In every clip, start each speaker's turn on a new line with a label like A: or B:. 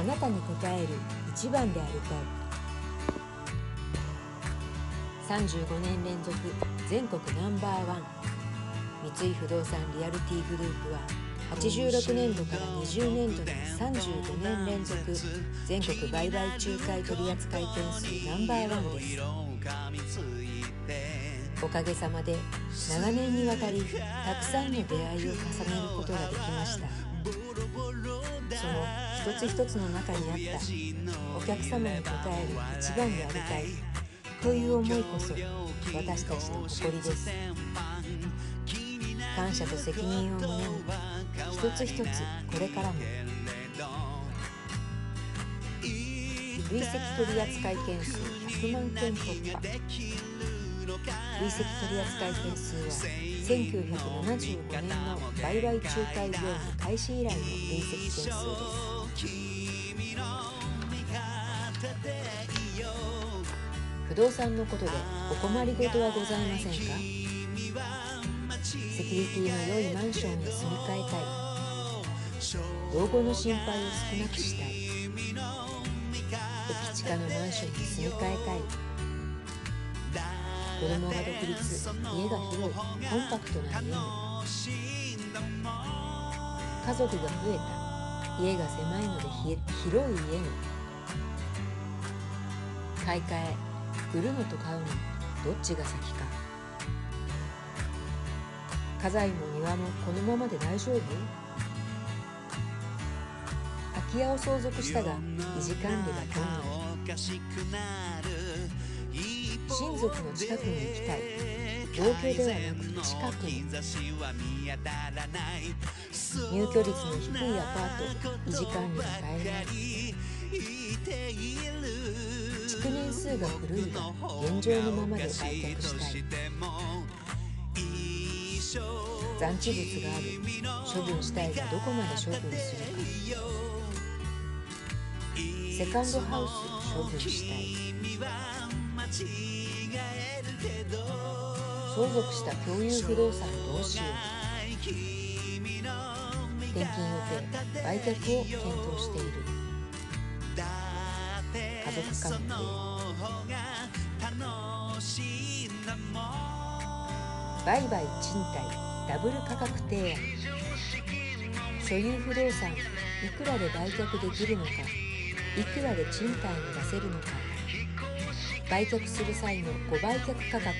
A: あなたに応える一番でありたい35年連続全国ナンバーワン。三井不動産リアルティグループは86年度から20年度で35年連続全国売買仲介取扱件数ナンバーワンです。おかげさまで長年にわたりたくさんの出会いを重ねることができました。一つ一つの中にあったお客様に応える一番でありたいという思いこそ私たちの誇りです感謝と責任を胸に一つ一つこれからも累積取扱件数100万件突破。累積取扱件数は1975年の売買仲介業務開始以来の累積件数です不動産のことでお困りごとはございませんか？セキュリティの良いマンションに住み替えたい。老後の心配を少なくしたい駅地下のマンションに住み替えたい。子供が独立家が広いコンパクトな家。に家族が増えた。家が狭いので広い家に。買い替え売るのと買うのどっちが先か。家財も庭もこのままで大丈夫？空き家を相続したが維持管理が困難。親族の近くに行きたい。同居ではなく近くに入居率の低いアパート維持管理が大変築年数が古いが現状のままで売却したい。残地物がある。処分したいがどこまで処分するか。セカンドハウス処分したい。相続した共有不動産どうしよう。転勤予定売却を検討している。家族関係。売買賃貸ダブル価格提案。所有不動産いくらで売却できるのかいくらで賃貸に出せるのか。売却する際のご売却価格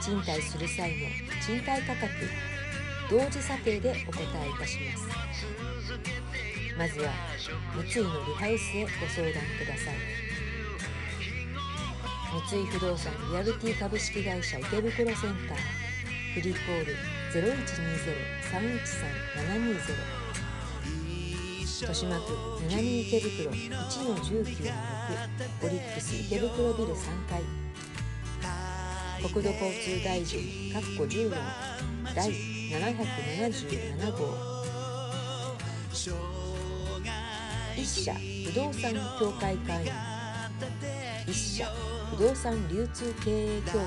A: 賃貸する際の賃貸価格同時査定でお答えいたします。まずは三井のリハウスへご相談ください。三井不動産リアルティ株式会社池袋センターフリーコール0120-313-720豊島区南池袋1-19-6オリックス池袋ビル3階。国土交通大臣14第777号。一社不動産協会会員。一社不動産流通経営協会会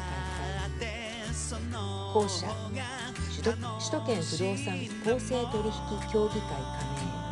A: 員。後者首都圏不動産公正取引協議会加盟。